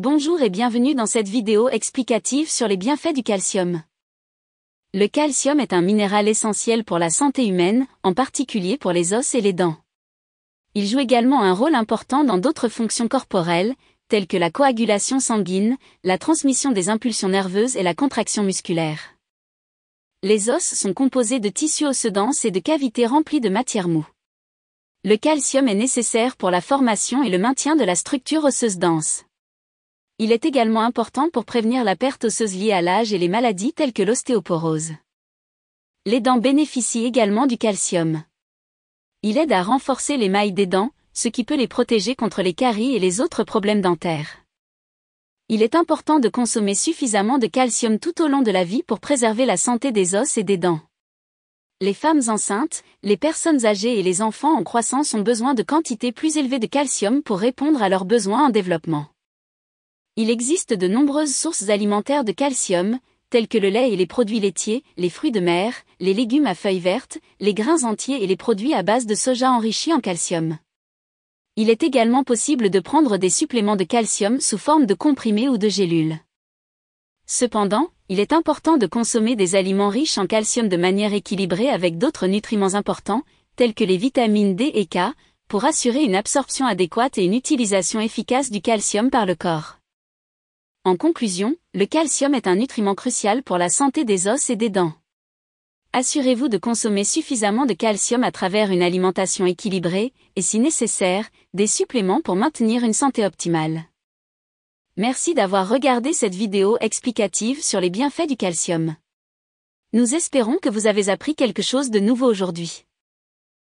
Bonjour et bienvenue dans cette vidéo explicative sur les bienfaits du calcium. Le calcium est un minéral essentiel pour la santé humaine, en particulier pour les os et les dents. Il joue également un rôle important dans d'autres fonctions corporelles, telles que la coagulation sanguine, la transmission des impulsions nerveuses et la contraction musculaire. Les os sont composés de tissus osseux denses et de cavités remplies de matière mou. Le calcium est nécessaire pour la formation et le maintien de la structure osseuse dense. Il est également important pour prévenir la perte osseuse liée à l'âge et les maladies telles que l'ostéoporose. Les dents bénéficient également du calcium. Il aide à renforcer les mailles des dents, ce qui peut les protéger contre les caries et les autres problèmes dentaires. Il est important de consommer suffisamment de calcium tout au long de la vie pour préserver la santé des os et des dents. Les femmes enceintes, les personnes âgées et les enfants en croissance ont besoin de quantités plus élevées de calcium pour répondre à leurs besoins en développement. Il existe de nombreuses sources alimentaires de calcium, telles que le lait et les produits laitiers, les fruits de mer, les légumes à feuilles vertes, les grains entiers et les produits à base de soja enrichis en calcium. Il est également possible de prendre des suppléments de calcium sous forme de comprimés ou de gélules. Cependant, il est important de consommer des aliments riches en calcium de manière équilibrée avec d'autres nutriments importants, tels que les vitamines D et K, pour assurer une absorption adéquate et une utilisation efficace du calcium par le corps. En conclusion, le calcium est un nutriment crucial pour la santé des os et des dents. Assurez-vous de consommer suffisamment de calcium à travers une alimentation équilibrée, et si nécessaire, des suppléments pour maintenir une santé optimale. Merci d'avoir regardé cette vidéo explicative sur les bienfaits du calcium. Nous espérons que vous avez appris quelque chose de nouveau aujourd'hui.